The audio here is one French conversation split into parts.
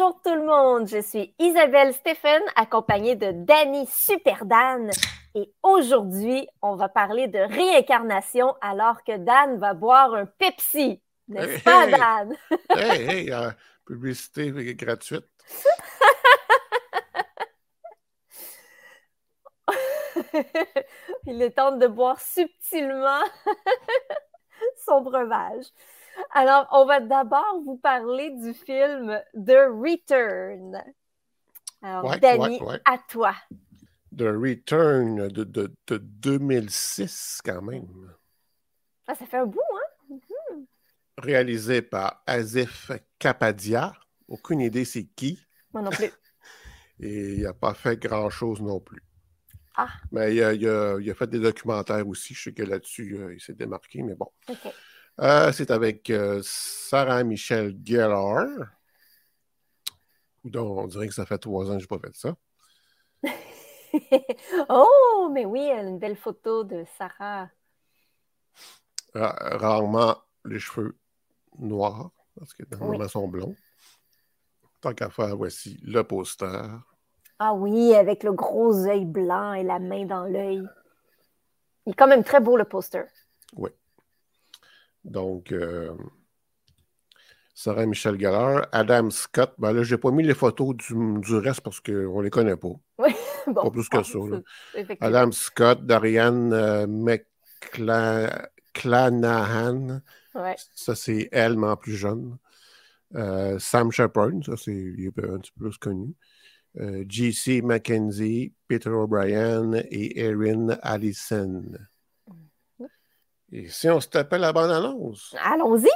Bonjour tout le monde, je suis Isabelle Stéphane, accompagnée de Danny Dan. Et aujourd'hui, on va parler de réincarnation alors que Dan va boire un Pepsi. N'est-ce pas, Dan? hey, hey, euh, publicité gratuite. Il est temps de boire subtilement son breuvage. Alors, on va d'abord vous parler du film The Return. Alors, Danny, à toi. The Return de, de, 2006, quand même. Ah, ça fait un bout, hein? Mhm. Réalisé par Azif Kapadia. Aucune idée c'est qui. Moi non plus. Et il n'a pas fait grand-chose non plus. Ah. Mais il a, a, fait des documentaires aussi. Je sais que là-dessus, euh, il s'est démarqué, mais bon. OK. Euh, c'est avec euh, Sarah Michelle Gellar. Donc, on dirait que ça fait trois ans que je n'ai pas fait ça. oh, mais oui, une belle photo de Sarah. rarement les cheveux noirs, parce que normalement, oui. sont blonds. Tant qu'à faire, voici le poster. Ah oui, avec le gros œil blanc et la main dans l'œil. Il est quand même très beau, le poster. Oui. Donc, euh, Sarah Michel Gallard, Adam Scott. Ben là, je n'ai pas mis les photos du, reste parce qu'on ne les connaît pas. Oui, bon, pas plus que ça. Adam Scott, Darianne euh, McClanahan. Ça, c'est elle, mais en plus jeune. Euh, Sam Shepard, ça, c'est un petit peu plus connu. Euh, J.C. McKenzie, Peter O'Brien et Erin Allison. Et si on se tapait la bande-annonce? Allons-y!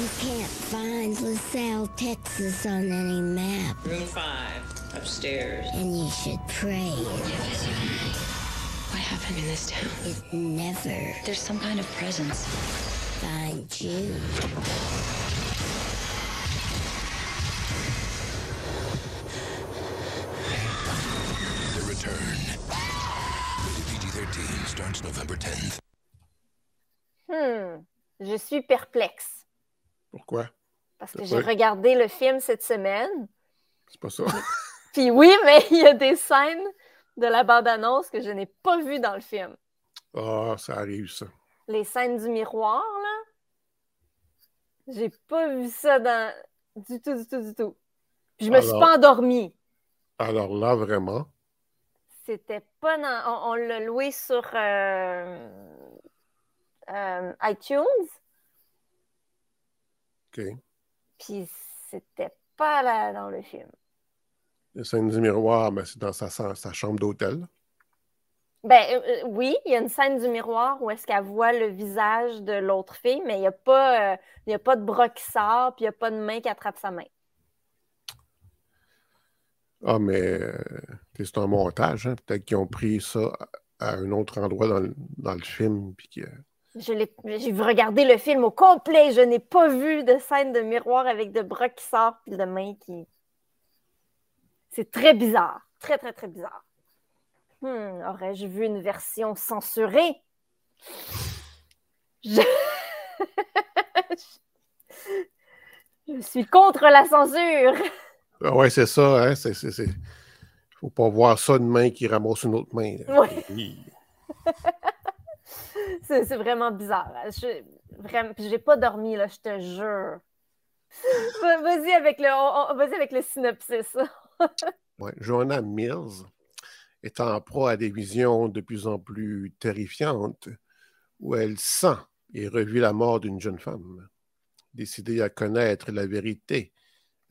You can't find LaSalle, Texas on any map. Room 5, upstairs. And you should pray. What happened in this town? It never. There's some kind of presence. Find you. Hmm, je suis perplexe. Pourquoi? Parce que j'ai regardé le film cette semaine. C'est pas ça. Puis oui, mais il y a des scènes de la bande-annonce que je n'ai pas vues dans le film. Ah, ça arrive, ça. Les scènes du miroir, là. J'ai pas vu ça dans... du tout, du tout, du tout. Puis je me suis pas endormie. Alors là, vraiment? C'était pas dans. On, l'a loué sur euh, euh, iTunes. OK. Puis c'était pas là dans le film. La scène du miroir, mais c'est dans sa, sa chambre d'hôtel. Ben euh, oui, il y a une scène du miroir où est-ce qu'elle voit le visage de l'autre fille, mais il n'y a, pas, a pas de bras qui sort, puis il n'y a pas de main qui attrape sa main. Ah, mais euh, c'est un montage. Hein? Peut-être qu'ils ont pris ça à un autre endroit dans le, dans le film. Puis. J'ai vu regarder le film au complet. Je n'ai pas vu de scène de miroir avec de bras qui sortent et de mains qui. C'est très bizarre. Très, très, très bizarre. Hmm, aurais-je vu une version censurée? Je... Je suis contre la censure. Ah ouais, c'est ça. Hein? C'est... faut pas voir ça une main qui ramasse une autre main. Oui. c'est, c'est vraiment bizarre. Je, vraiment, j'ai pas dormi, là, je te jure. Vas-y avec le, vas-y avec le synopsis. ouais, Joanna Mills est en proie à des visions de plus en plus terrifiantes où elle sent et revit la mort d'une jeune femme. Décidée à connaître la vérité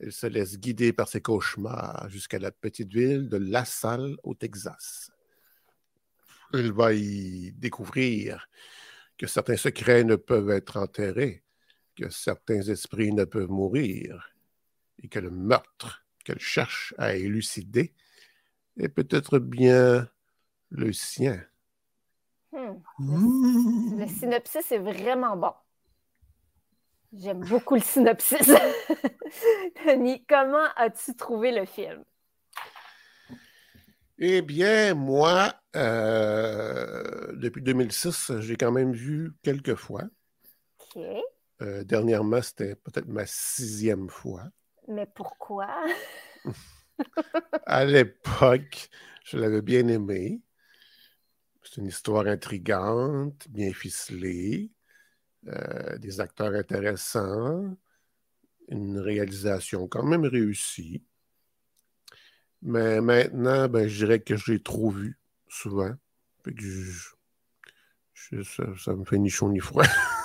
elle se laisse guider par ses cauchemars jusqu'à la petite ville de La Salle au Texas. Elle va y découvrir que certains secrets ne peuvent être enterrés, que certains esprits ne peuvent mourir, et que le meurtre qu'elle cherche à élucider est peut-être bien le sien. Hmm. Le, synopsis est vraiment bon. J'aime beaucoup le synopsis. Tony, comment as-tu trouvé le film? Eh bien, moi, euh, depuis 2006, j'ai quand même vu quelques fois. OK. Euh, dernièrement, c'était peut-être ma sixième fois. Mais pourquoi? À l'époque, je l'avais bien aimé. C'est une histoire intrigante, bien ficelée, euh, des acteurs intéressants, une réalisation quand même réussie. Mais maintenant, ben, je dirais que je l'ai trop vu souvent. Fait que je- je- ça, ça me fait ni chaud ni froid.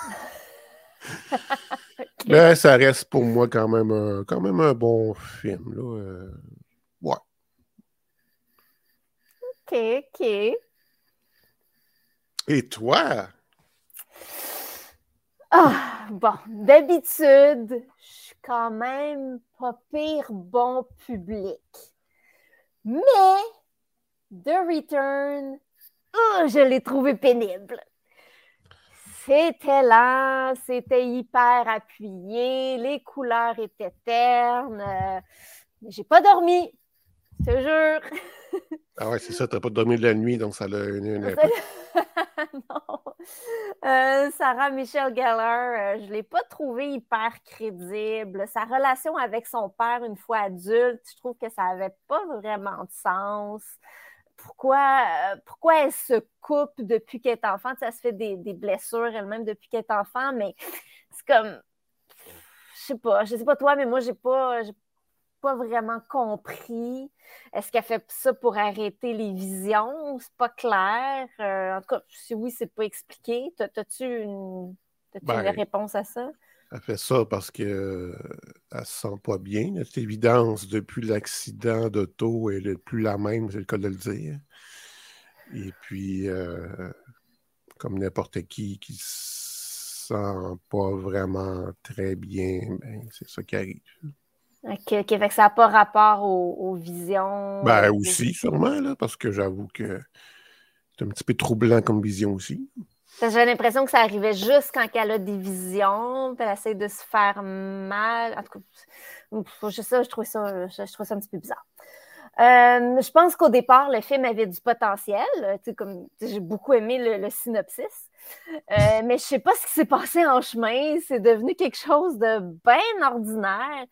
Mais ça reste pour moi quand même un, quand même un bon film. Là. euh, ouais. OK, OK. Et toi? Ah, bon, d'habitude, je suis quand même pas pire bon public. Mais The Return, oh, je l'ai trouvé pénible. C'était lent, c'était hyper appuyé, les couleurs étaient ternes. euh, j'ai pas dormi, je te jure. Ah ouais, c'est ça, t'as pas dormi de la nuit, donc ça l'a une, une- non. Euh, Sarah Michelle Gellar, euh, je ne l'ai pas trouvée hyper crédible. Sa relation avec son père une fois adulte, je trouve que ça n'avait pas vraiment de sens. Pourquoi, euh, pourquoi elle se coupe depuis qu'elle est enfant? Tu sais, elle se fait des, des blessures elle-même depuis qu'elle est enfant, mais c'est comme. Je sais pas, je sais pas toi, mais moi, j'ai pas, j'ai pas vraiment compris. Est-ce qu'elle fait ça pour arrêter les visions? C'est pas clair. Euh, en tout cas, si oui, c'est pas expliqué. T'as-tu une, Ben, une réponse à ça? Elle fait ça parce qu'elle ne se sent pas bien. C'est évidence, depuis l'accident d'auto, elle n'est plus la même, c'est le cas de le dire. Et puis, euh, comme n'importe qui qui se sent pas vraiment très bien, ben, c'est ça qui arrive. Ok, ok, fait que ça n'a pas rapport aux, aux visions. Ben euh, aussi, sûrement, là, parce que j'avoue que c'est un petit peu troublant comme vision aussi. J'ai l'impression que ça arrivait juste quand elle a des visions, puis elle essaie de se faire mal. En tout cas, je, sais, je, trouvais ça, je, je trouvais ça un petit peu bizarre. Euh, je pense qu'au départ, le film avait du potentiel. Euh, comme, J'ai beaucoup aimé le, le synopsis. Euh, mais je sais pas ce qui s'est passé en chemin. C'est devenu quelque chose de bien ordinaire.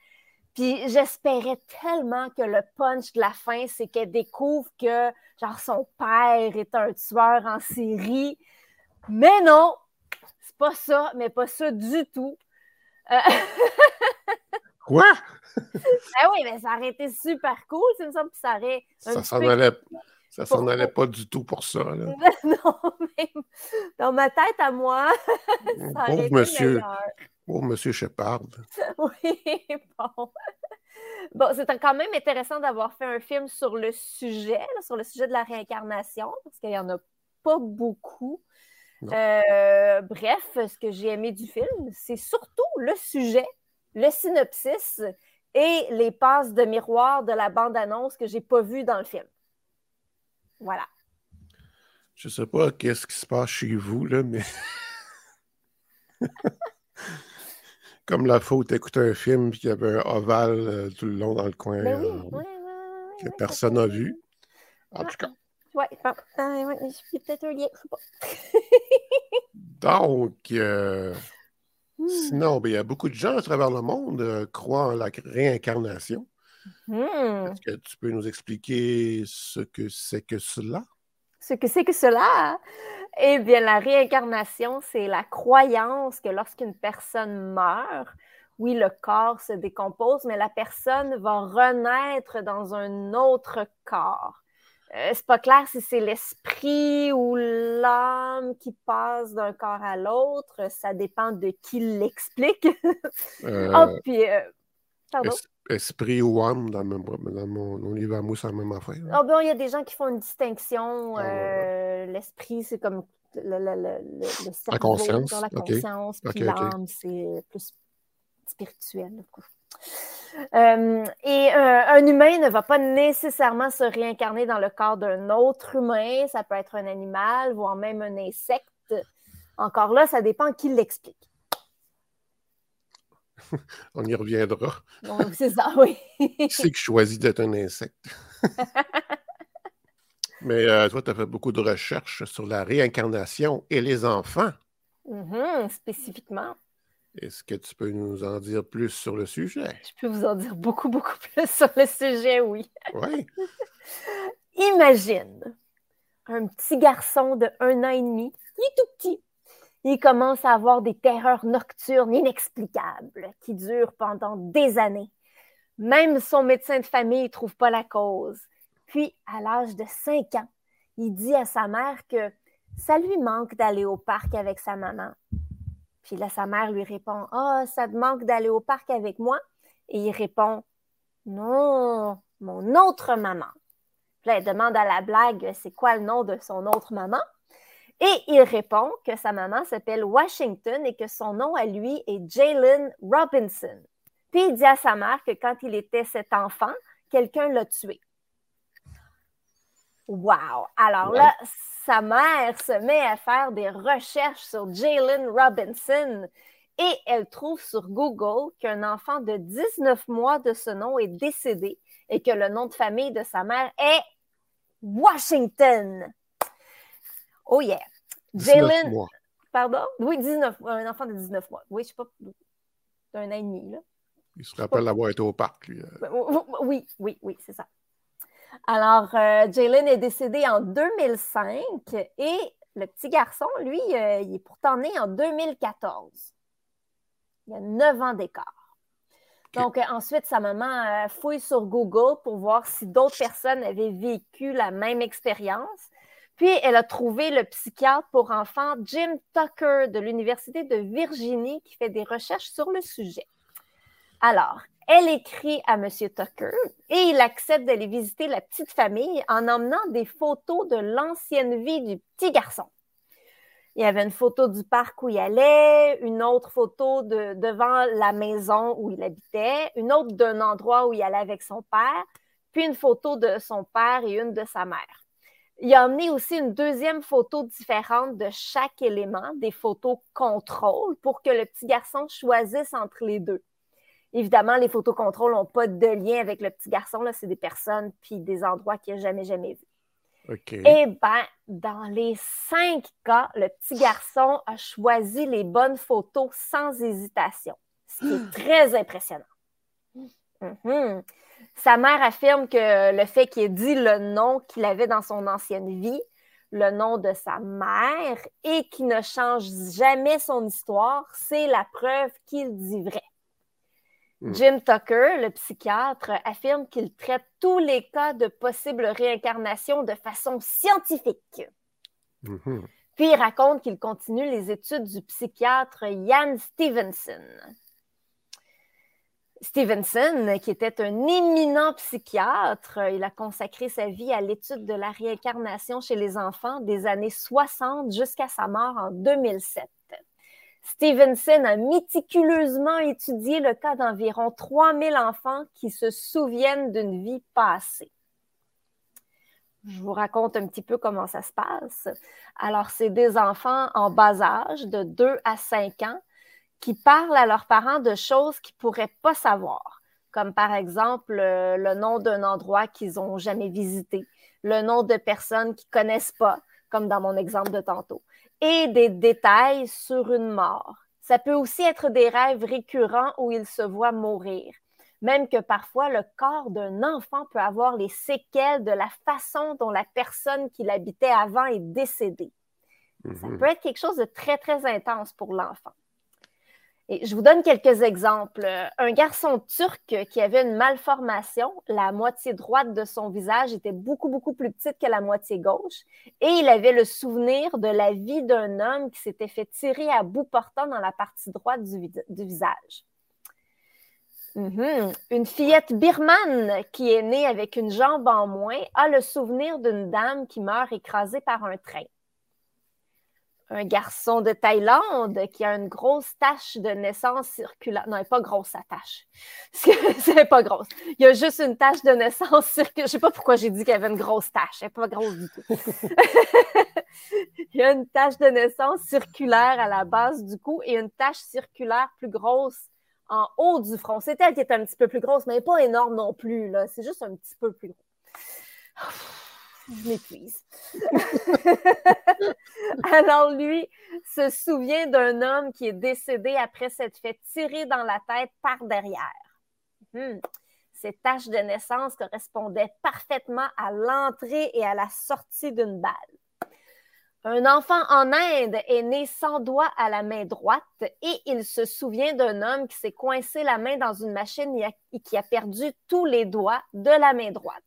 Puis j'espérais tellement que le punch de la fin, c'est qu'elle découvre que genre son père est un tueur en série. Mais non, c'est pas ça, mais pas ça du tout. Euh, Quoi? ben oui, mais ça aurait été super cool, ça me semble que ça aurait. Ça s'en allait, ça s'en allait pas du tout pour ça. Là. non, mais dans ma tête à moi, ça aurait Pauvre monsieur, meilleur. Pauvre monsieur Shepard. Oui, bon. Bon, c'était quand même intéressant d'avoir fait un film sur le sujet, là, sur le sujet de la réincarnation, parce qu'il n'y en a pas beaucoup. Euh, bref, ce que j'ai aimé du film, c'est surtout le sujet, le synopsis et les passes de miroir de la bande-annonce que j'ai pas vu dans le film. Voilà. Je sais pas qu'est-ce qui se passe chez vous, là, mais. Comme la faute d'écouter un film puis qu'il y avait un ovale euh, tout le long dans le coin Ben oui, euh, ouais, ouais, ouais, que ouais, personne n'a vu. En tout cas. Ouais, bon, euh, ouais, il y a peut-être un lien, je sais pas. Donc, euh, Hmm. sinon, ben, il y a beaucoup de gens à travers le monde croient en la réincarnation. Hmm. Est-ce que tu peux nous expliquer ce que c'est que cela? Ce que c'est que cela? Eh bien, la réincarnation, c'est la croyance que lorsqu'une personne meurt, oui, le corps se décompose, mais la personne va renaître dans un autre corps. Euh, c'est pas clair si c'est l'esprit ou l'âme qui passe d'un corps à l'autre. Ça dépend de qui l'explique. Euh, Ah, puis, euh, pardon? es- esprit ou âme, dans, même- dans mon, mon livre à moi, c'est la même affaire. Ah, bon, il y a des gens qui font une distinction. Ah, euh, L'esprit, c'est comme le, le, le, le- le cerveau, conscience, genre la conscience, puis l'âme, c'est plus spirituel. Euh, et euh, un humain ne va pas nécessairement se réincarner dans le corps d'un autre humain. Ça peut être un animal, voire même un insecte. Encore là, ça dépend qui l'explique. On y reviendra. C'est ça, oui. Qui c'est qui choisit d'être un insecte? Mais euh, toi, tu as fait beaucoup de recherches sur la réincarnation et les enfants. Mhm, spécifiquement. Est-ce que tu peux nous en dire plus sur le sujet? Je peux vous en dire beaucoup, beaucoup plus sur le sujet, oui. Oui. Imagine un petit garçon de un an et demi, il est tout petit. Il commence à avoir des terreurs nocturnes inexplicables qui durent pendant des années. Même son médecin de famille ne trouve pas la cause. Puis, à l'âge de 5 ans, il dit à sa mère que ça lui manque d'aller au parc avec sa maman. Puis là, sa mère lui répond Ah, ça te manque d'aller au parc avec moi? Et il répond Non, mon autre maman. Puis là, elle demande à la blague c'est quoi le nom de son autre maman. Et il répond que sa maman s'appelle Washington et que son nom à lui est Jalen Robinson. Puis il dit à sa mère que quand il était cet enfant, quelqu'un l'a tué. Wow! Alors Ouais. là, sa mère se met à faire des recherches sur Jalen Robinson et elle trouve sur Google qu'un enfant de 19 mois de ce nom est décédé et que le nom de famille de sa mère est Washington. Oh yeah! 19 Jalen, mois. pardon? Oui, 19, un enfant de 19 mois. Oui, je sais pas, d'un an et demi, là. Il se rappelle d'avoir été au parc, lui. euh. Oui, oui, oui, c'est ça. Alors, euh, Jalen est décédé en 2005 et le petit garçon, lui, euh, il est pourtant né en 2014. Il y a 9 ans d'écart. Donc, euh, ensuite, sa maman euh, fouille sur Google pour voir si d'autres personnes avaient vécu la même expérience. Puis, elle a trouvé le psychiatre pour enfants Jim Tucker de l'Université de Virginie qui fait des recherches sur le sujet. Alors, elle écrit à M. Tucker et il accepte d'aller visiter la petite famille en emmenant des photos de l'ancienne vie du petit garçon. Il y avait une photo du parc où il allait, une autre photo de, devant la maison où il habitait, une autre d'un endroit où il allait avec son père, puis une photo de son père et une de sa mère. Il a emmené aussi une deuxième photo différente de chaque élément, des photos contrôle, pour que le petit garçon choisisse entre les deux. Évidemment, les photos contrôle n'ont pas de lien avec le petit garçon. Là, c'est des personnes puis des endroits qu'il n'a jamais, jamais vus. OK. Eh bien, dans les cinq cas, le petit garçon a choisi les bonnes photos sans hésitation, ce qui est très impressionnant. Mhm. Sa mère affirme que le fait qu'il ait dit le nom qu'il avait dans son ancienne vie, le nom de sa mère, et qu'il ne change jamais son histoire, c'est la preuve qu'il dit vrai. Hmm. Jim Tucker, le psychiatre, affirme qu'il traite tous les cas de possible réincarnation de façon scientifique. Mhm. Puis il raconte qu'il continue les études du psychiatre Ian Stevenson. Stevenson, qui était un éminent psychiatre, il a consacré sa vie à l'étude de la réincarnation chez les enfants des années 60 jusqu'à sa mort en 2007. Stevenson a méticuleusement étudié le cas d'environ 3000 enfants qui se souviennent d'une vie passée. Je vous raconte un petit peu comment ça se passe. Alors, c'est des enfants en bas âge, de 2 à 5 ans, qui parlent à leurs parents de choses qu'ils ne pourraient pas savoir, comme par exemple euh, le nom d'un endroit qu'ils n'ont jamais visité, le nom de personnes qu'ils ne connaissent pas, comme dans mon exemple de tantôt, et des détails sur une mort. Ça peut aussi être des rêves récurrents où ils se voient mourir. Même que parfois, le corps d'un enfant peut avoir les séquelles de la façon dont la personne qui l'habitait avant est décédée. Ça Mhm. peut être quelque chose de très, très intense pour l'enfant. Je vous donne quelques exemples. Un garçon turc qui avait une malformation, la moitié droite de son visage était beaucoup, beaucoup plus petite que la moitié gauche, et il avait le souvenir de la vie d'un homme qui s'était fait tirer à bout portant dans la partie droite du visage. Mhm. Une fillette birmane qui est née avec une jambe en moins a le souvenir d'une dame qui meurt écrasée par un train. Un garçon de Thaïlande qui a une grosse tache de naissance circulaire. Non, elle n'est pas grosse, sa tache. C'est pas grosse. Il y a juste une tache de naissance circulaire. Je sais pas pourquoi j'ai dit qu'il y avait une grosse tache. Elle n'est pas grosse du tout. Il y a une tache de naissance circulaire à la base du cou et une tache circulaire plus grosse en haut du front. C'est elle qui est un petit peu plus grosse, mais elle pas énorme non plus. C'est juste un petit peu plus gros. Alors lui se souvient d'un homme qui est décédé après s'être fait tirer dans la tête par derrière. Hmm. Ces taches de naissance correspondaient parfaitement à l'entrée et à la sortie d'une balle. Un enfant en Inde est né sans doigt à la main droite et il se souvient d'un homme qui s'est coincé la main dans une machine et qui a perdu tous les doigts de la main droite.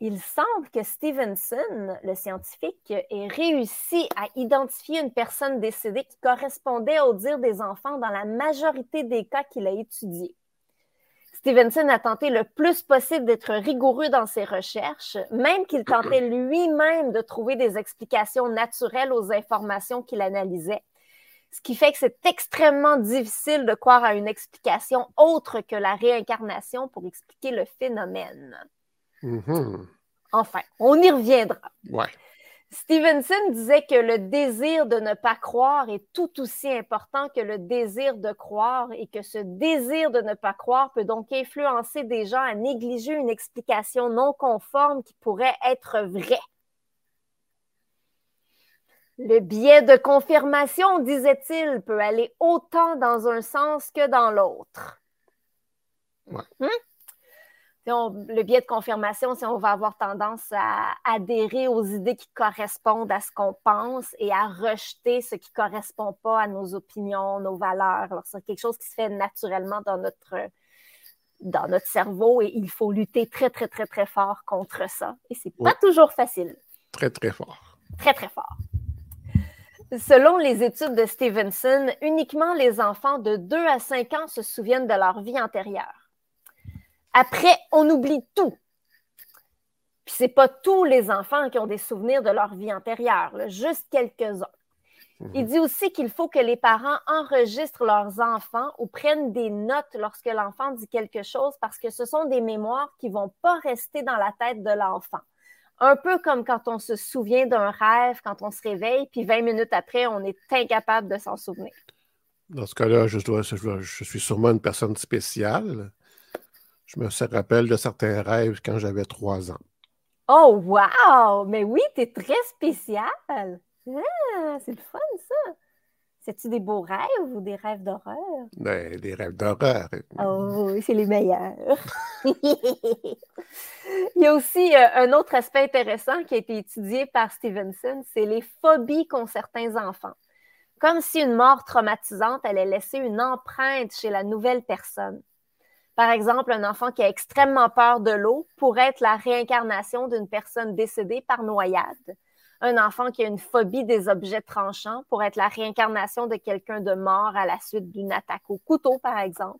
Il semble que Stevenson, le scientifique, ait réussi à identifier une personne décédée qui correspondait au dire des enfants dans la majorité des cas qu'il a étudiés. Stevenson a tenté le plus possible d'être rigoureux dans ses recherches, même qu'il tentait lui-même de trouver des explications naturelles aux informations qu'il analysait. Ce qui fait que c'est extrêmement difficile de croire à une explication autre que la réincarnation pour expliquer le phénomène. Mhm. Enfin, on y reviendra. Ouais. Stevenson disait que le désir de ne pas croire est tout aussi important que le désir de croire et que ce désir de ne pas croire peut donc influencer des gens à négliger une explication non conforme qui pourrait être vraie. Le biais de confirmation, disait-il, peut aller autant dans un sens que dans l'autre. Ouais. Hmm? On- le biais de confirmation, si on va avoir tendance à adhérer aux idées qui correspondent à ce qu'on pense et à rejeter ce qui ne correspond pas à nos opinions, nos valeurs. Alors, c'est quelque chose qui se fait naturellement dans notre, dans notre cerveau et il faut lutter très, très, très, très fort contre ça. Et c'est pas toujours facile Très, très fort. très, très fort. Selon les études de Stevenson, uniquement les enfants de 2 à 5 ans se souviennent de leur vie antérieure. Après, on oublie tout. Puis c'est pas tous les enfants qui ont des souvenirs de leur vie antérieure, là, juste quelques-uns. Il dit aussi qu'il faut que les parents enregistrent leurs enfants ou prennent des notes lorsque l'enfant dit quelque chose parce que ce sont des mémoires qui vont pas rester dans la tête de l'enfant. Un peu comme quand on se souvient d'un rêve, quand on se réveille, puis 20 minutes après, on est incapable de s'en souvenir. Dans ce cas-là, je, dois, je, dois- je suis sûrement une personne spéciale. Je me rappelle de certains rêves quand j'avais trois ans. Oh, wow! Mais oui, t'es très spécial. Ah, c'est le fun, ça. C'est-tu des beaux rêves ou des rêves d'horreur? Des, des rêves d'horreur. Oh, oui, c'est les meilleurs. Il y a aussi euh, un autre aspect intéressant qui a été étudié par Stevenson, c'est les phobies qu'ont certains enfants. Comme si une mort traumatisante allait laisser une empreinte chez la nouvelle personne. Par exemple, un enfant qui a extrêmement peur de l'eau pourrait être la réincarnation d'une personne décédée par noyade. Un enfant qui a une phobie des objets tranchants pourrait être la réincarnation de quelqu'un de mort à la suite d'une attaque au couteau, par exemple.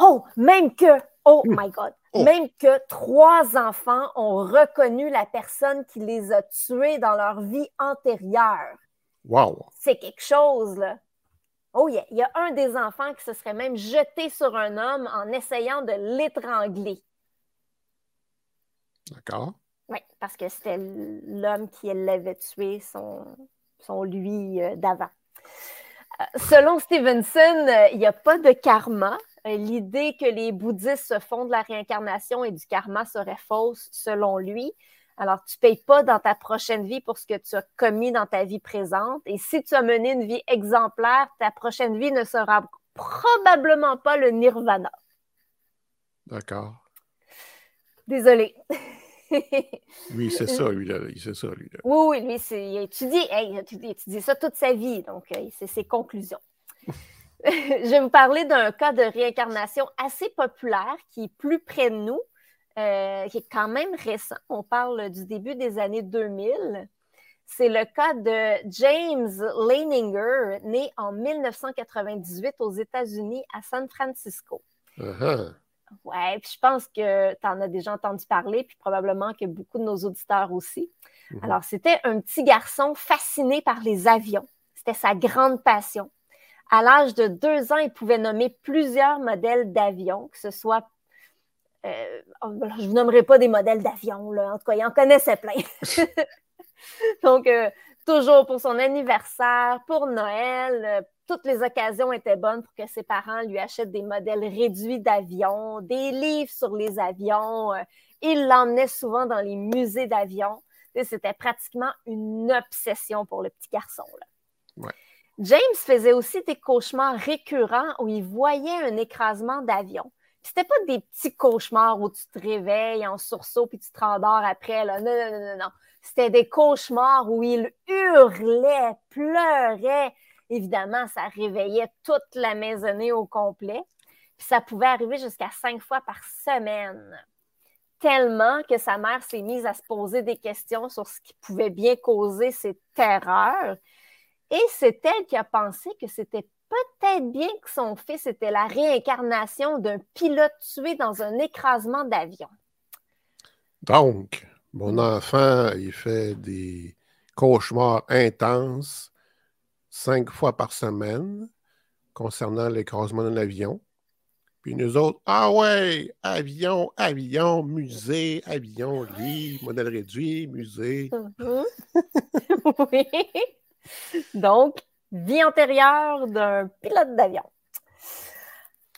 Oh, même que, oh my God, Oh. même que trois enfants ont reconnu la personne qui les a tués dans leur vie antérieure. Wow! C'est quelque chose, là. Oh yeah, il y a un des enfants qui se serait même jeté sur un homme en essayant de l'étrangler. D'accord. Oui, parce que c'était l'homme qui l'avait tué, son, son lui euh, d'avant. Euh, selon Stevenson, euh, il n'y a pas de karma. L'idée que les bouddhistes se font de la réincarnation et du karma serait fausse, selon lui. Alors, tu ne payes pas dans ta prochaine vie pour ce que tu as commis dans ta vie présente. Et si tu as mené une vie exemplaire, ta prochaine vie ne sera probablement pas le nirvana. D'accord. Désolée. Lui, c'est ça, lui, là. Sait ça, lui, là. Oui, oui, lui, c'est- il a étudié, hey, il a étudié- étudié ça toute sa vie, donc euh, c'est ses conclusions. Je vais vous parler d'un cas de réincarnation assez populaire qui est plus près de nous, euh, qui est quand même récent. On parle du début des années 2000. C'est le cas de James Leininger, né en 1998 aux États-Unis à San Francisco. Uh-huh. Ouais, puis je pense que tu en as déjà entendu parler, puis probablement que beaucoup de nos auditeurs aussi. Mhm. Alors, c'était un petit garçon fasciné par les avions. C'était sa grande passion. À l'âge de deux ans, il pouvait nommer plusieurs modèles d'avions, que ce soit. Euh, oh, je ne vous nommerai pas des modèles d'avions, là. En tout cas, il en connaissait plein. Donc, euh, toujours pour son anniversaire, pour Noël, euh, toutes les occasions étaient bonnes pour que ses parents lui achètent des modèles réduits d'avions, des livres sur les avions. il l'emmenait souvent dans les musées d'avion. Tu sais, C'était pratiquement une obsession pour le petit garçon. là. Ouais. James faisait aussi des cauchemars récurrents où il voyait un écrasement d'avion. C'était pas des petits cauchemars où tu te réveilles en sursaut puis tu te rendors après. Là. Non, non, non, non, non. C'était des cauchemars où il hurlait, pleurait. Évidemment, ça réveillait toute la maisonnée au complet. Puis ça pouvait arriver jusqu'à cinq fois par semaine. Tellement que sa mère s'est mise à se poser des questions sur ce qui pouvait bien causer ces terreurs. Et c'est elle qui a pensé que c'était peut-être bien que son fils était la réincarnation d'un pilote tué dans un écrasement d'avion. Donc, mon enfant, il fait des cauchemars intenses cinq fois par semaine concernant l'écrasement d'un avion. Puis nous autres, ah ouais, avion, avion, musée, avion, lit, modèle réduit, musée. Mhm. oui. Donc, vie antérieure d'un pilote d'avion.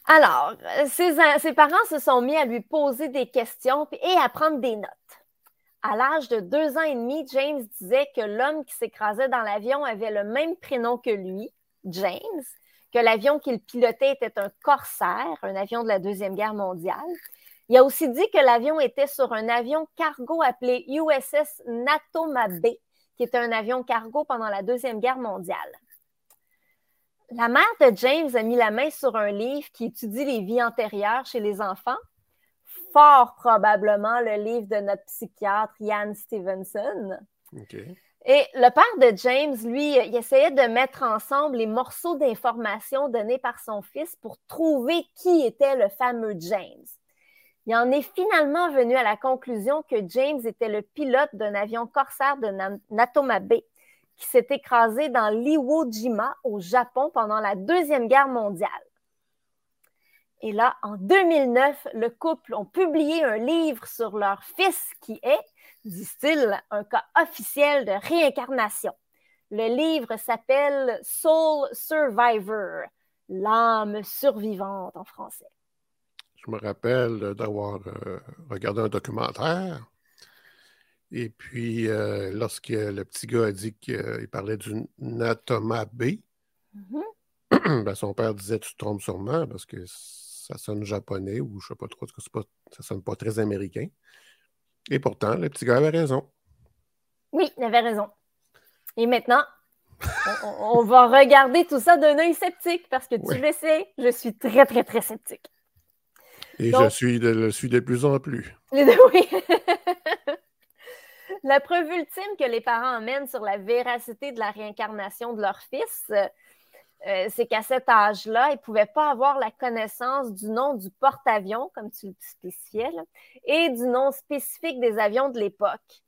Alors, ses, parents se sont mis à lui poser des questions et à prendre des notes. À l'âge de deux ans et demi, James disait que l'homme qui s'écrasait dans l'avion avait le même prénom que lui, James, que l'avion qu'il pilotait était un corsaire, un avion de la Deuxième Guerre mondiale. Il a aussi dit que l'avion était sur un avion cargo appelé USS Natoma Bay, qui était un avion cargo pendant la Deuxième Guerre mondiale. La mère de James a mis la main sur un livre qui étudie les vies antérieures chez les enfants, fort probablement le livre de notre psychiatre Ian Stevenson. Et le père de James, lui, il essayait de mettre ensemble les morceaux d'informations donnés par son fils pour trouver qui était le fameux James. Il en est finalement venu à la conclusion que James était le pilote d'un avion corsaire de Na- Natoma Bay qui s'est écrasé dans l'Iwo Jima au Japon pendant la Deuxième Guerre mondiale. Et là, en 2009, le couple ont publié un livre sur leur fils qui est, disent-ils, un cas officiel de réincarnation. Le livre s'appelle Soul Survivor, l'âme survivante en français. Je me rappelle d'avoir euh, regardé un documentaire. Et puis, euh, lorsque le petit gars a dit qu'il parlait du Natoma B, Mhm. ben, son père disait Tu te trompes sûrement parce que ça sonne japonais ou je sais pas trop, cas, c'est pas, ça sonne pas très américain. Et pourtant, le petit gars avait raison. Oui, il avait raison. Et maintenant, on, va regarder tout ça d'un œil sceptique parce que tu le sais, je suis très, très, très sceptique. Et Donc- je suis de, le suis de plus en plus. Oui. La preuve ultime que les parents amènent sur la véracité de la réincarnation de leur fils, euh, c'est qu'à cet âge-là, ils ne pouvaient pas avoir la connaissance du nom du porte-avions, comme tu le spécifiais, et du nom spécifique des avions de l'époque.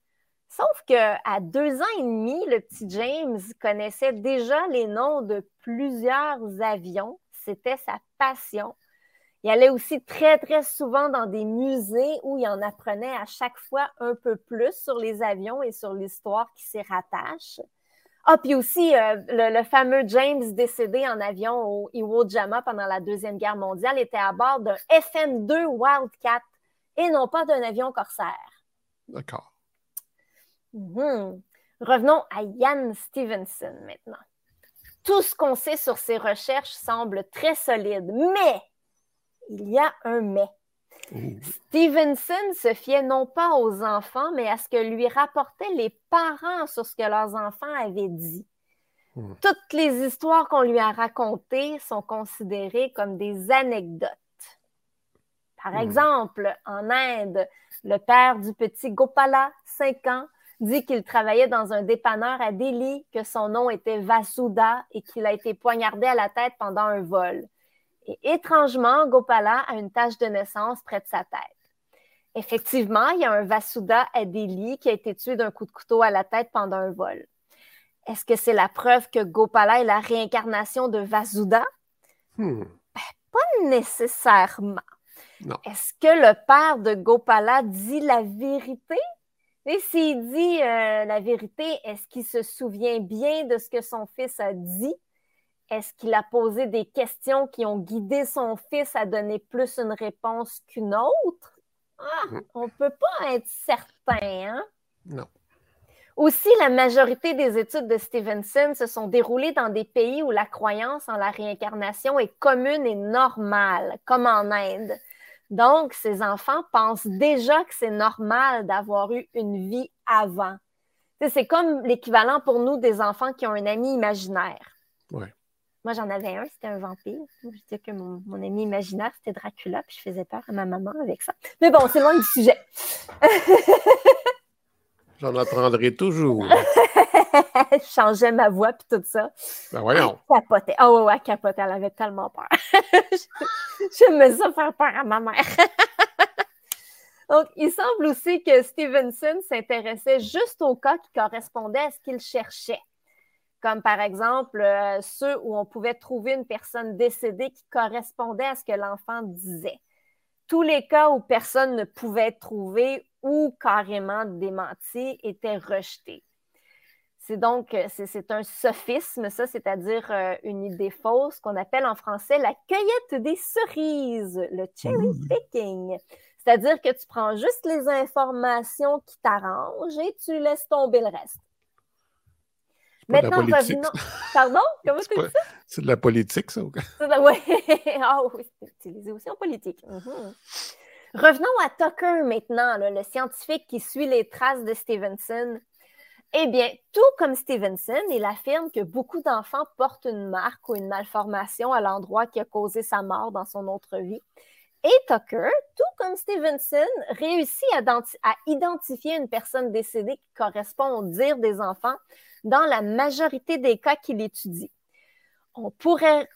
Sauf qu'à deux ans et demi, le petit James connaissait déjà les noms de plusieurs avions. C'était sa passion. Il allait aussi très, très souvent dans des musées où il en apprenait à chaque fois un peu plus sur les avions et sur l'histoire qui s'y rattache. Ah, puis aussi, euh, le, le fameux James décédé en avion au Iwo Jima pendant la Deuxième Guerre mondiale était à bord d'un FN-2 Wildcat et non pas d'un avion corsaire. D'accord. Mhm. Revenons à Ian Stevenson maintenant. Tout ce qu'on sait sur ses recherches semble très solide, mais il y a un mais. Stevenson se fiait non pas aux enfants, mais à ce que lui rapportaient les parents sur ce que leurs enfants avaient dit. Hmm. Toutes les histoires qu'on lui a racontées sont considérées comme des anecdotes. Par Hmm. exemple, en Inde, le père du petit Gopala, 5 ans, dit qu'il travaillait dans un dépanneur à Delhi, que son nom était Vasuda et qu'il a été poignardé à la tête pendant un vol. Et étrangement, Gopala a une tache de naissance près de sa tête. Effectivement, il y a un Vasuda à Delhi qui a été tué d'un coup de couteau à la tête pendant un vol. Est-ce que c'est la preuve que Gopala est la réincarnation de Vasuda? Hmm. Pas nécessairement. Est-ce que le père de Gopala dit la vérité? Et s'il dit euh, la vérité, est-ce qu'il se souvient bien de ce que son fils a dit? Est-ce qu'il a posé des questions qui ont guidé son fils à donner plus une réponse qu'une autre? Ah, on peut pas être certain, hein? Non. Aussi, la majorité des études de Stevenson se sont déroulées dans des pays où la croyance en la réincarnation est commune et normale, comme en Inde. Donc, ces enfants pensent déjà que c'est normal d'avoir eu une vie avant. C'est comme l'équivalent pour nous des enfants qui ont un ami imaginaire. Ouais. Moi, j'en avais un, c'était un vampire. Je disais que mon, mon ami imaginaire, c'était Dracula, puis je faisais peur à ma maman avec ça. Mais bon, c'est loin du sujet. J'en apprendrai toujours. je changeais ma voix, puis tout ça. Ben voyons. Elle capotait. Oh, ouais, ouais, elle capotait. Elle avait tellement peur. J'aimais ça faire peur à ma mère. Donc, il semble aussi que Stevenson s'intéressait juste aux cas qui correspondaient à ce qu'il cherchait. Comme par exemple euh, ceux où on pouvait trouver une personne décédée qui correspondait à ce que l'enfant disait. Tous les cas où personne ne pouvait être trouvé ou carrément démenti étaient rejetés. C'est donc euh, c'est, c'est un sophisme, ça, c'est-à-dire euh, une idée fausse qu'on appelle en français la cueillette des cerises, le cherry picking. C'est-à-dire que tu prends juste les informations qui t'arrangent et tu laisses tomber le reste. Maintenant, revenons. Pardon? Comment tu dis ça? C'est de la politique, ça. ou quoi? Ça, ça, ouais. Ah oui, c'est utilisé aussi en politique. Mhm. Revenons à Tucker maintenant, là, le scientifique qui suit les traces de Stevenson. Eh bien, tout comme Stevenson, il affirme que beaucoup d'enfants portent une marque ou une malformation à l'endroit qui a causé sa mort dans son autre vie. Et Tucker, tout comme Stevenson, réussit à, à identifier une personne décédée qui correspond au dire des enfants dans la majorité des cas qu'il étudie. On pourrait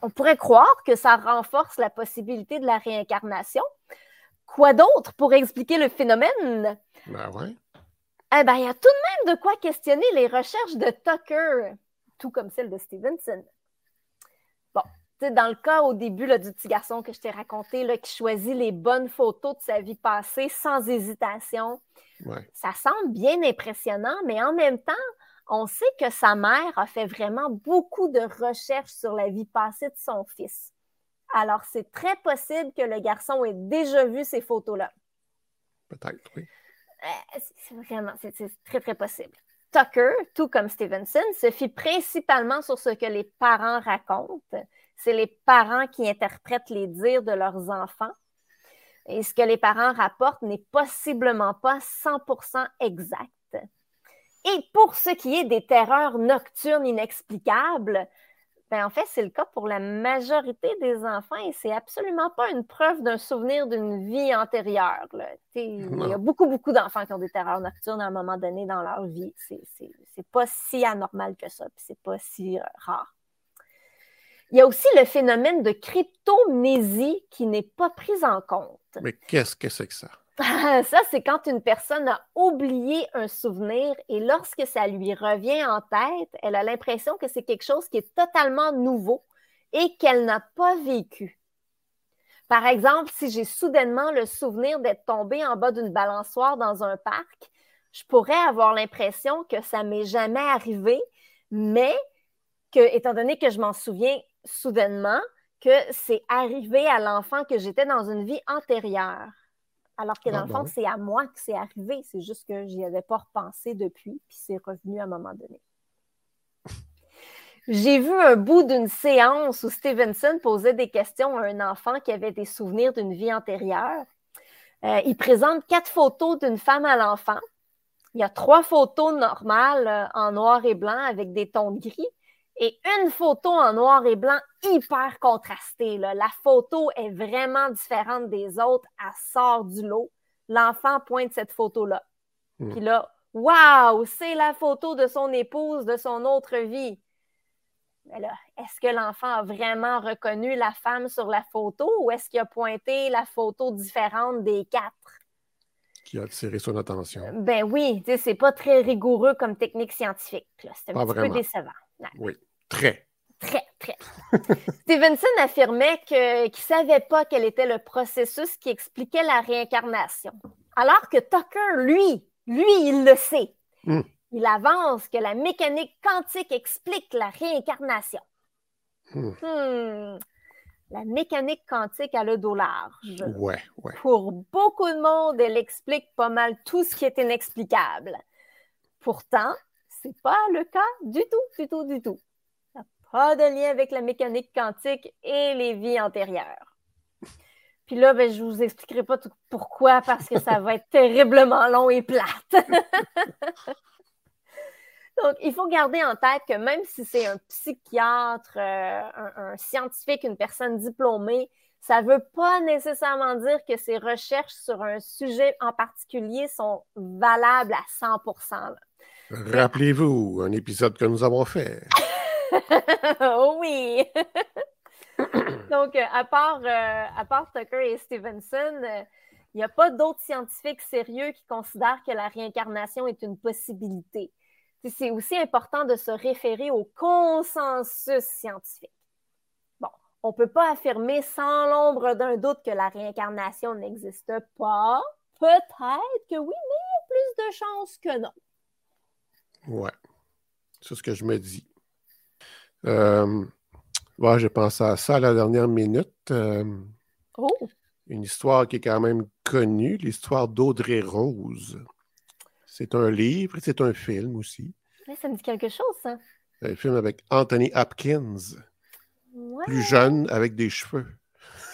on pourrait croire que ça renforce la possibilité de la réincarnation. Quoi d'autre pour expliquer le phénomène? Ben ouais. Eh bien, il y a tout de même de quoi questionner les recherches de Tucker, tout comme celles de Stevenson. Bon, tu sais, dans le cas au début là, du petit garçon que je t'ai raconté, là, qui choisit les bonnes photos de sa vie passée sans hésitation, Ouais. ça semble bien impressionnant, mais en même temps, on sait que sa mère a fait vraiment beaucoup de recherches sur la vie passée de son fils. Alors, c'est très possible que le garçon ait déjà vu ces photos-là. Peut-être, oui. Euh, c'est- vraiment, c'est très, très possible. Tucker, tout comme Stevenson, se fie principalement sur ce que les parents racontent. C'est les parents qui interprètent les dires de leurs enfants. Et ce que les parents rapportent n'est possiblement pas 100% exact. Et pour ce qui est des terreurs nocturnes inexplicables, ben en fait, c'est le cas pour la majorité des enfants et c'est absolument pas une preuve d'un souvenir d'une vie antérieure. Il y a beaucoup, beaucoup d'enfants qui ont des terreurs nocturnes à un moment donné dans leur vie. C'est pas si anormal que ça, puis c'est pas si euh, rare. Il y a aussi le phénomène de cryptomnésie qui n'est pas pris en compte. Mais qu'est-ce que c'est que ça? Ça, c'est quand une personne a oublié un souvenir et lorsque ça lui revient en tête, elle a l'impression que c'est quelque chose qui est totalement nouveau et qu'elle n'a pas vécu. Par exemple, si j'ai soudainement le souvenir d'être tombée en bas d'une balançoire dans un parc, je pourrais avoir l'impression que ça m'est jamais arrivé, mais que, étant donné que je m'en souviens soudainement, que c'est arrivé à l'enfant que j'étais dans une vie antérieure. Alors que dans Ah le fond, bon? c'est à moi que c'est arrivé. C'est juste que j'y avais pas repensé depuis, puis c'est revenu à un moment donné. J'ai vu un bout d'une séance où Stevenson posait des questions à un enfant qui avait des souvenirs d'une vie antérieure. Euh, il présente quatre photos d'une femme à l'enfant. Il y a trois photos normales euh, en noir et blanc avec des tons de gris et une photo en noir et blanc hyper contrastée. là. La photo est vraiment différente des autres. Elle sort du lot. L'enfant pointe cette photo-là. Hmm. Puis là, waouh, c'est la photo de son épouse de son autre vie. Mais là, est-ce que l'enfant a vraiment reconnu la femme sur la photo ou est-ce qu'il a pointé la photo différente des quatre? Qui a attiré son attention? Ben oui, c'est pas très rigoureux comme technique scientifique. C'est un Pas petit vraiment. peu décevant. Oui. Très. très, très. Stevenson affirmait que- qu'il ne savait pas quel était le processus qui expliquait la réincarnation. Alors que Tucker, lui, lui, il le sait. Hmm. Il avance que la mécanique quantique explique la réincarnation. Hmm. Hmm. la mécanique quantique a le dos large. Ouais, ouais. Pour beaucoup de monde, elle explique pas mal tout ce qui est inexplicable. Pourtant, c'est pas le cas du tout, du tout, du tout. Pas de lien avec la mécanique quantique et les vies antérieures. Puis là, ben, je vous expliquerai pas tout pourquoi, parce que ça va être terriblement long et plate. Donc, il faut garder en tête que même si c'est un psychiatre, euh, un, un scientifique, une personne diplômée, ça ne veut pas nécessairement dire que ses recherches sur un sujet en particulier sont valables à 100 là. Rappelez-vous un épisode que nous avons fait. oh oui! Donc, euh, à part, euh, à part Tucker et Stevenson, euh, il n'y a pas d'autres scientifiques sérieux qui considèrent que la réincarnation est une possibilité. C'est aussi important de se référer au consensus scientifique. Bon, on ne peut pas affirmer sans l'ombre d'un doute que la réincarnation n'existe pas. Peut-être que oui, mais il y a plus de chances que non. Ouais. C'est ce que je me dis. Euh, ouais, j'ai pensé à ça à la dernière minute. Euh, Oh, une histoire qui est quand même connue, l'histoire d'Audrey Rose. C'est un livre et c'est un film aussi. ouais, ça me dit quelque chose, ça. Un film avec Anthony Hopkins, Ouais. plus jeune, avec des cheveux.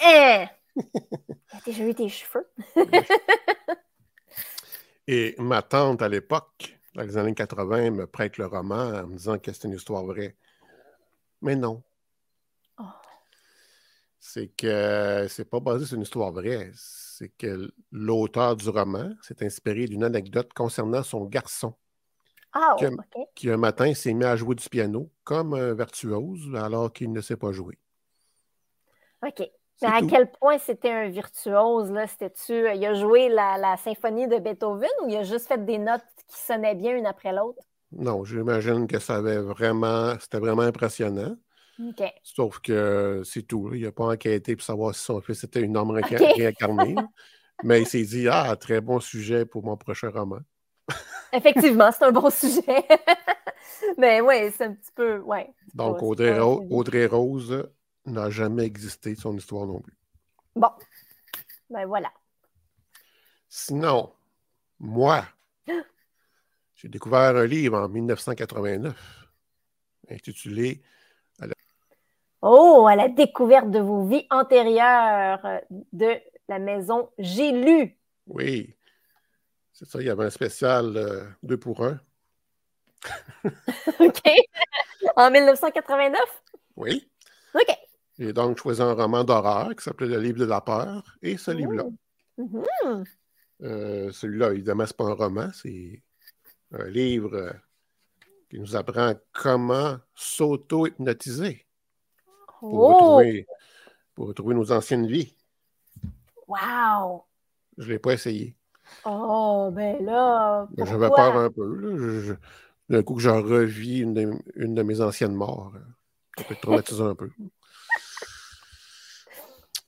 Eh! T'as déjà eu tes cheveux? Et ma tante, à l'époque, dans les années 80, me prête le roman en me disant que c'est une histoire vraie. Mais non. Oh. C'est que c'est pas basé sur une histoire vraie. C'est que l'auteur du roman s'est inspiré d'une anecdote concernant son garçon, Ah, OK. qui un matin s'est mis à jouer du piano comme un virtuose alors qu'il ne sait pas jouer. OK. Mais à tout. quel point c'était un virtuose, là? C'était-tu. Il a joué la, la symphonie de Beethoven ou il a juste fait des notes qui sonnaient bien une après l'autre? Non, j'imagine que ça avait vraiment, c'était vraiment impressionnant. Sauf que c'est tout. Il n'a pas enquêté pour savoir si son fils était une âme réinca- Ok. réincarnée. Mais il s'est dit Ah, très bon sujet pour mon prochain roman. Effectivement, c'est un bon sujet. Mais oui, c'est un petit peu. Ouais. Donc, Audrey, Ro-. Audrey Rose n'a jamais existé de son histoire non plus. Bon. Ben voilà. Sinon, moi, j'ai découvert un livre en 1989 intitulé Oh, à la découverte de vos vies antérieures de la maison J'ai lu. Oui, c'est ça, il y avait un spécial euh, deux pour un. OK. en 1989? Oui. OK. J'ai donc choisi un roman d'horreur qui s'appelait Le livre de la peur et ce livre-là. Mhm. Euh, Celui-là, évidemment, c'est pas un roman, c'est un livre qui nous apprend comment s'auto-hypnotiser pour, Oh! retrouver, pour retrouver nos anciennes vies. Wow! Je ne l'ai pas essayé. Oh, ben là. J'avais peur un peu. D'un coup que j'en revis une de, une de mes anciennes morts. Ça peut être traumatisant un peu.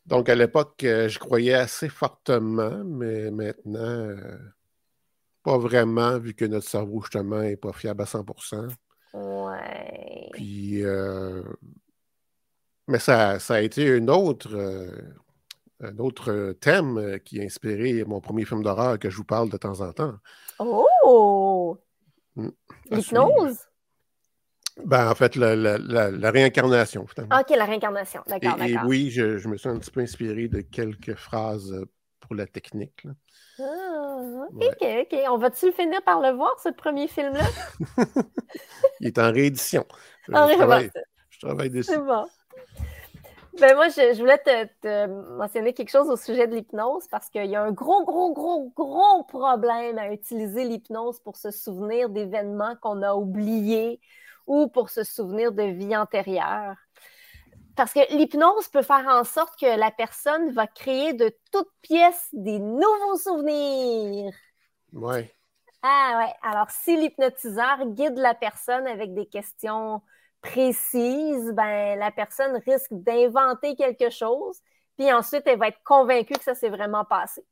Donc, à l'époque, euh, je croyais assez fortement, mais maintenant, euh, pas vraiment, vu que notre cerveau, justement, n'est pas fiable à 100%. Ouais. Puis, euh, mais ça, ça a été une autre, euh, un autre thème qui a inspiré mon premier film d'horreur que je vous parle de temps en temps. Oh! Mm. L'hypnose? Ben, en fait, la, la- la- la réincarnation, finalement. OK, la réincarnation. D'accord, et oui, je, je me suis un petit peu inspiré de quelques phrases pour la technique. là. Ah, OK, Ouais. OK. On va-tu finir par le voir, ce premier film-là? Il est en réédition. Je, je oui, travaille, je travaille dessus. C'est bon. Ben moi, je, je voulais te, te mentionner quelque chose au sujet de l'hypnose parce qu'il y a un gros, gros, gros, gros problème à utiliser l'hypnose pour se souvenir d'événements qu'on a oubliés ou pour se souvenir de vie antérieure. Parce que l'hypnose peut faire en sorte que la personne va créer de toutes pièces des nouveaux souvenirs. Ouais. Ah ouais. Alors, si l'hypnotiseur guide la personne avec des questions précises, ben la personne risque d'inventer quelque chose, puis ensuite elle va être convaincue que ça s'est vraiment passé.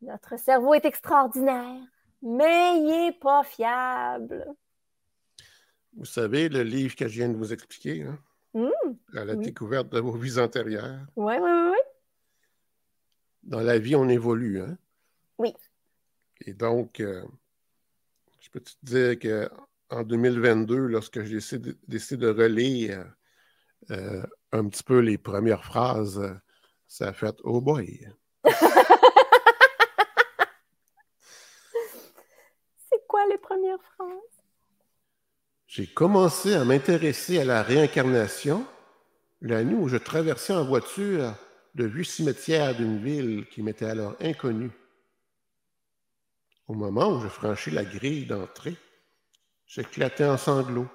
Notre cerveau est extraordinaire, mais il n'est pas fiable. Vous savez, le livre que je viens de vous expliquer, hein, À la oui. découverte de vos vies antérieures. Oui, oui, oui, oui. Dans la vie, on évolue, hein? Oui. Et donc, euh, je peux te dire que en 2022, lorsque j'ai décidé, décidé de relire euh, un petit peu les premières phrases, ça a fait Oh boy! C'est quoi les premières phrases? J'ai commencé à m'intéresser à la réincarnation la nuit où je traversais en voiture le vieux cimetière d'une ville qui m'était alors inconnue. Au moment où je franchis la grille d'entrée, j'éclatais en sanglots.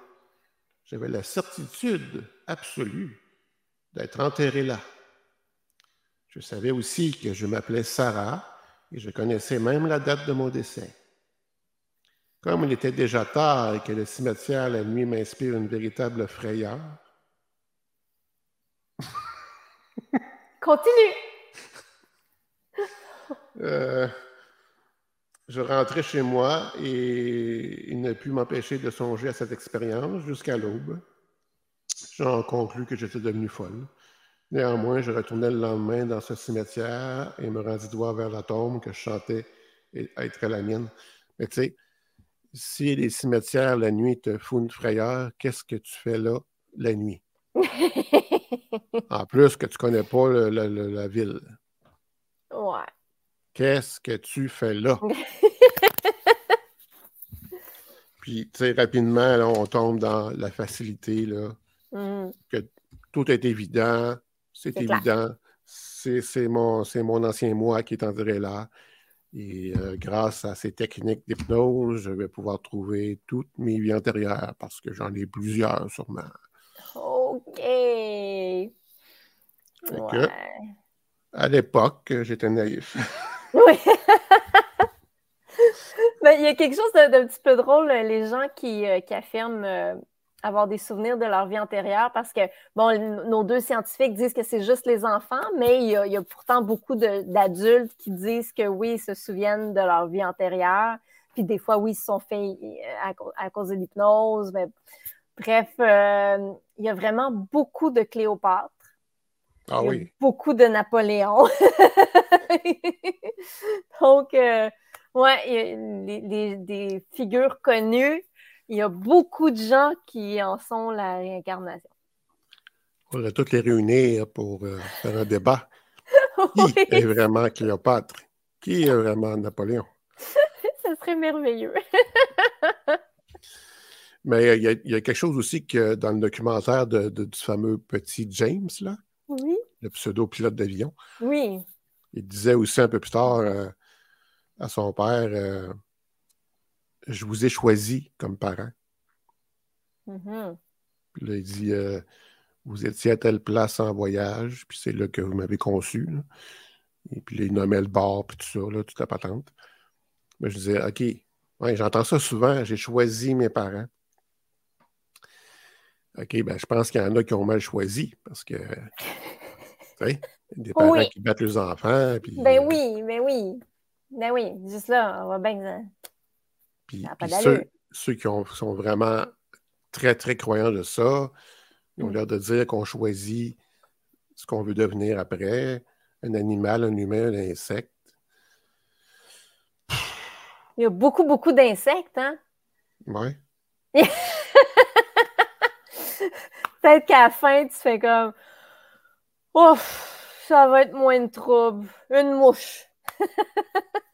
J'avais la certitude absolue d'être enterré là. Je savais aussi que je m'appelais Sarah et je connaissais même la date de mon décès. Comme il était déjà tard et que le cimetière la nuit m'inspire une véritable frayeur, Continue. euh, je rentrais chez moi et il n'a pu m'empêcher de songer à cette expérience jusqu'à l'aube. J'en conclus que j'étais devenu folle. Néanmoins, je retournais le lendemain dans ce cimetière et me rendis droit vers la tombe que je chantais être la mienne. Mais tu sais, si les cimetières la nuit te font une frayeur, qu'est-ce que tu fais là la nuit? En plus que tu connais pas le- le- le- la ville. ouais. Qu'est-ce que tu fais là? Puis, tu sais, rapidement, là, on tombe dans la facilité, là. Hmm. Tout est évident, c'est évident. C'est mon, mon ancien moi qui est enterré là. Et euh, grâce à ces techniques d'hypnose, je vais pouvoir trouver toutes mes vies antérieures parce que j'en ai plusieurs sûrement. OK. que- Ouais. À l'époque, j'étais naïf. Oui. Ben, il y a quelque chose d'un petit peu drôle, les gens qui, euh, qui affirment euh, avoir des souvenirs de leur vie antérieure, parce que, bon, nos deux scientifiques disent que c'est juste les enfants, mais il y a, il y a pourtant beaucoup d'adultes qui disent que oui, ils se souviennent de leur vie antérieure, puis des fois, oui, ils se sont fait euh, à, cau- à cause de l'hypnose. mais bref, euh, il y a vraiment beaucoup de Cléopâtre. Ah Il y a oui. beaucoup de Napoléon. Donc, euh, ouais, il y a des figures connues. Il y a beaucoup de gens qui en sont la réincarnation. On va toutes les réunir pour euh, faire un débat. Qui Oui, est vraiment Cléopâtre? Qui est vraiment Napoléon? ça serait merveilleux. Mais euh, il y, a, il y a quelque chose aussi que dans le documentaire de- de- du fameux petit James, là, Oui, le pseudo-pilote d'avion, oui. il disait aussi un peu plus tard euh, à son père Je vous ai choisi comme parent. Mhm. Puis là, il dit euh, Vous étiez à telle place en voyage, puis c'est là que vous m'avez conçu. là. Et puis là, il nommait le bar, puis tout ça, là, toute la patente. Mais je disais OK, ouais, j'entends ça souvent, j'ai choisi mes parents. OK, ben je pense qu'il y en a qui ont mal choisi parce que, tu sais, des parents Oui. qui battent leurs enfants. Puis, Ben euh, oui, ben oui. Ben oui, juste là, on va bien. Puis, ceux, ceux qui ont- sont vraiment très, très croyants de ça, ils ont Mm. l'air de dire qu'on choisit ce qu'on veut devenir après, un animal, un humain, un insecte. Il y a beaucoup, beaucoup d'insectes, hein? Ouais. Peut-être qu'à la fin, tu fais comme Ouf, ça va être moins de trouble. Une mouche.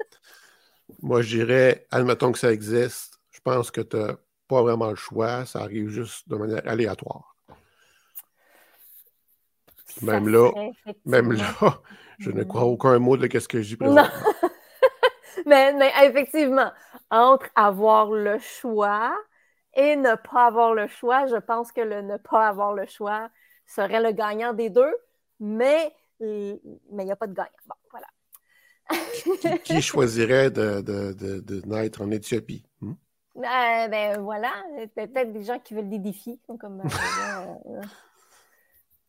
Moi, je dirais, admettons que ça existe, je pense que tu n'as pas vraiment le choix, ça arrive juste de manière aléatoire. Même là, Même là, je ne Mm. crois aucun mot de ce que je dis Non. présentement. Mais, mais effectivement, entre avoir le choix et ne pas avoir le choix, je pense que le ne pas avoir le choix serait le gagnant des deux, mais mais il n'y a pas de gagnant. Bon, voilà. Qui, qui choisirait de, de- de- de naître en Éthiopie? hmm? Euh, ben voilà, Pe- peut-être des gens qui veulent des défis, sont comme euh, euh,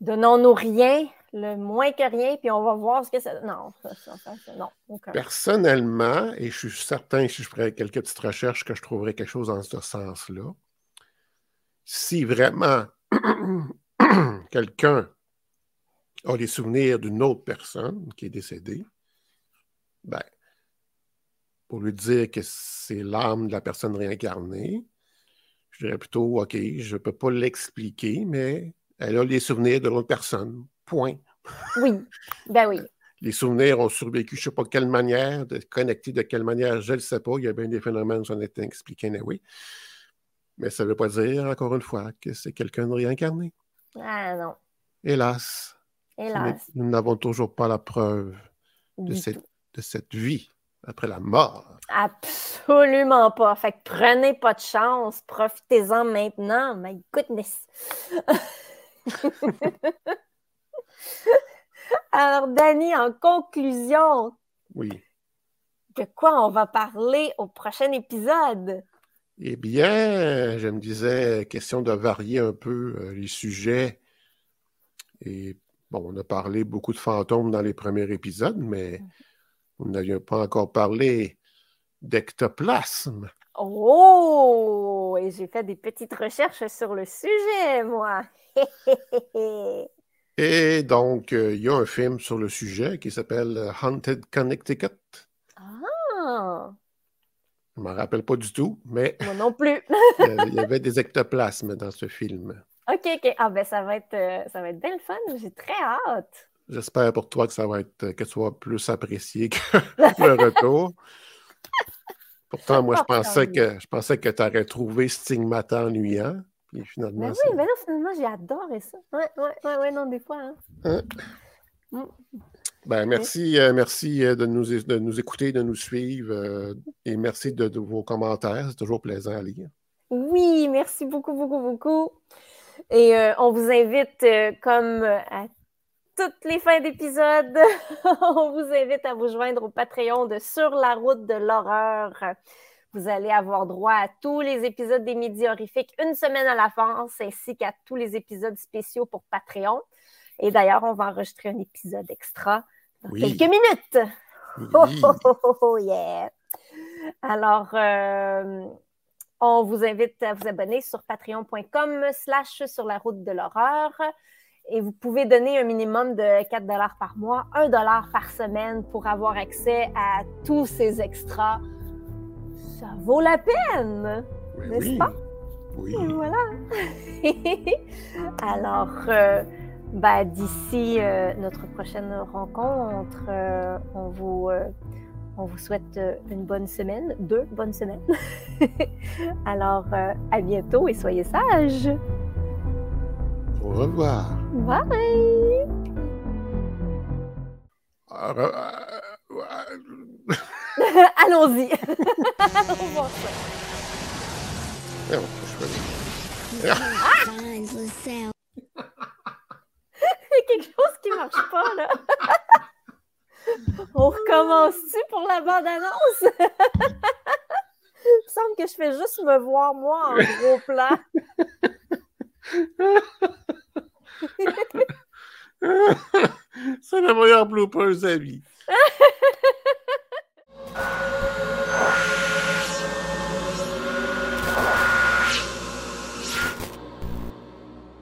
donnons-nous rien, le moins que rien, puis on va voir ce que ça. Non, ça, ça, ça, ça- non, aucun. Personnellement, et je suis certain, si je ferais quelques petites recherches, que je trouverais quelque chose dans ce sens-là. Si vraiment quelqu'un a les souvenirs d'une autre personne qui est décédée, ben, pour lui dire que c'est l'âme de la personne réincarnée, je dirais plutôt, OK, je ne peux pas l'expliquer, mais elle a les souvenirs de l'autre personne. Point. Oui, ben oui. Les souvenirs ont survécu, je ne sais pas quelle manière, de connecter de quelle manière, je ne le sais pas. Il y a bien des phénomènes qui ont été expliqués, mais oui. Mais ça ne veut pas dire, encore une fois, que c'est quelqu'un de réincarné. Ah non, Hélas. hélas. Nous n'avons toujours pas la preuve de du cette, tout. De cette vie après la mort. Absolument pas. Fait que prenez pas de chance. Profitez-en maintenant. My goodness. Alors, Dani, en conclusion, Oui. de quoi on va parler au prochain épisode? Eh bien, je me disais, question de varier un peu euh, les sujets. Et bon, on a parlé beaucoup de fantômes dans les premiers épisodes, mais nous n'avions pas encore parlé d'ectoplasme. Oh! Et j'ai fait des petites recherches sur le sujet, moi. Et donc, euh, il y a un film sur le sujet qui s'appelle euh, Haunted Connecticut. Ah, Je ne m'en rappelle pas du tout, mais moi non plus. il y avait des ectoplasmes dans ce film. OK, OK. Ah, ben, ça va être, euh, ça va être bien le fun. J'ai très hâte. J'espère pour toi que ça va être que tu sois plus apprécié que le retour. Pourtant, moi, je pensais que je pensais que tu aurais trouvé Stigmata ennuyant. Puis finalement, Ben oui, ben là, finalement, j'ai adoré ça. Ouais, ouais, ouais, ouais, non, des fois. hein. Ben, merci, euh, merci euh, de nous, de nous écouter, de nous suivre euh, et merci de, de vos commentaires. C'est toujours plaisant à lire. Oui, merci beaucoup, beaucoup, beaucoup. Et euh, on vous invite, comme à toutes les fins d'épisode, on vous invite à vous joindre au Patreon de Sur la route de l'horreur. Vous allez avoir droit à tous les épisodes des Midi Horrifiques une semaine à l'avance, ainsi qu'à tous les épisodes spéciaux pour Patreon. Et d'ailleurs, on va enregistrer un épisode extra dans Oui. quelques minutes. Oh, Oui. oh, oh, oh, yeah! Alors, euh, on vous invite à vous abonner sur patreon.com slash sur la route de l'horreur. Et vous pouvez donner un minimum de 4 par mois, 1 par semaine pour avoir accès à tous ces extras. Ça vaut la peine, Ben n'est-ce oui. pas? Oui. Et voilà. Alors, euh, ben, d'ici euh, notre prochaine rencontre, euh, on, vous, euh, on vous souhaite une bonne semaine, deux bonnes semaines. Alors, à bientôt et soyez sages. Au revoir. Bye! Au revoir. Allons-y. Allons voir ça. Merde, je LaSalle. Il y a quelque chose qui marche pas, là. On recommence-tu pour la bande-annonce? Il me semble que je fais juste me voir, moi, en gros plan. C'est le meilleur blooper vie.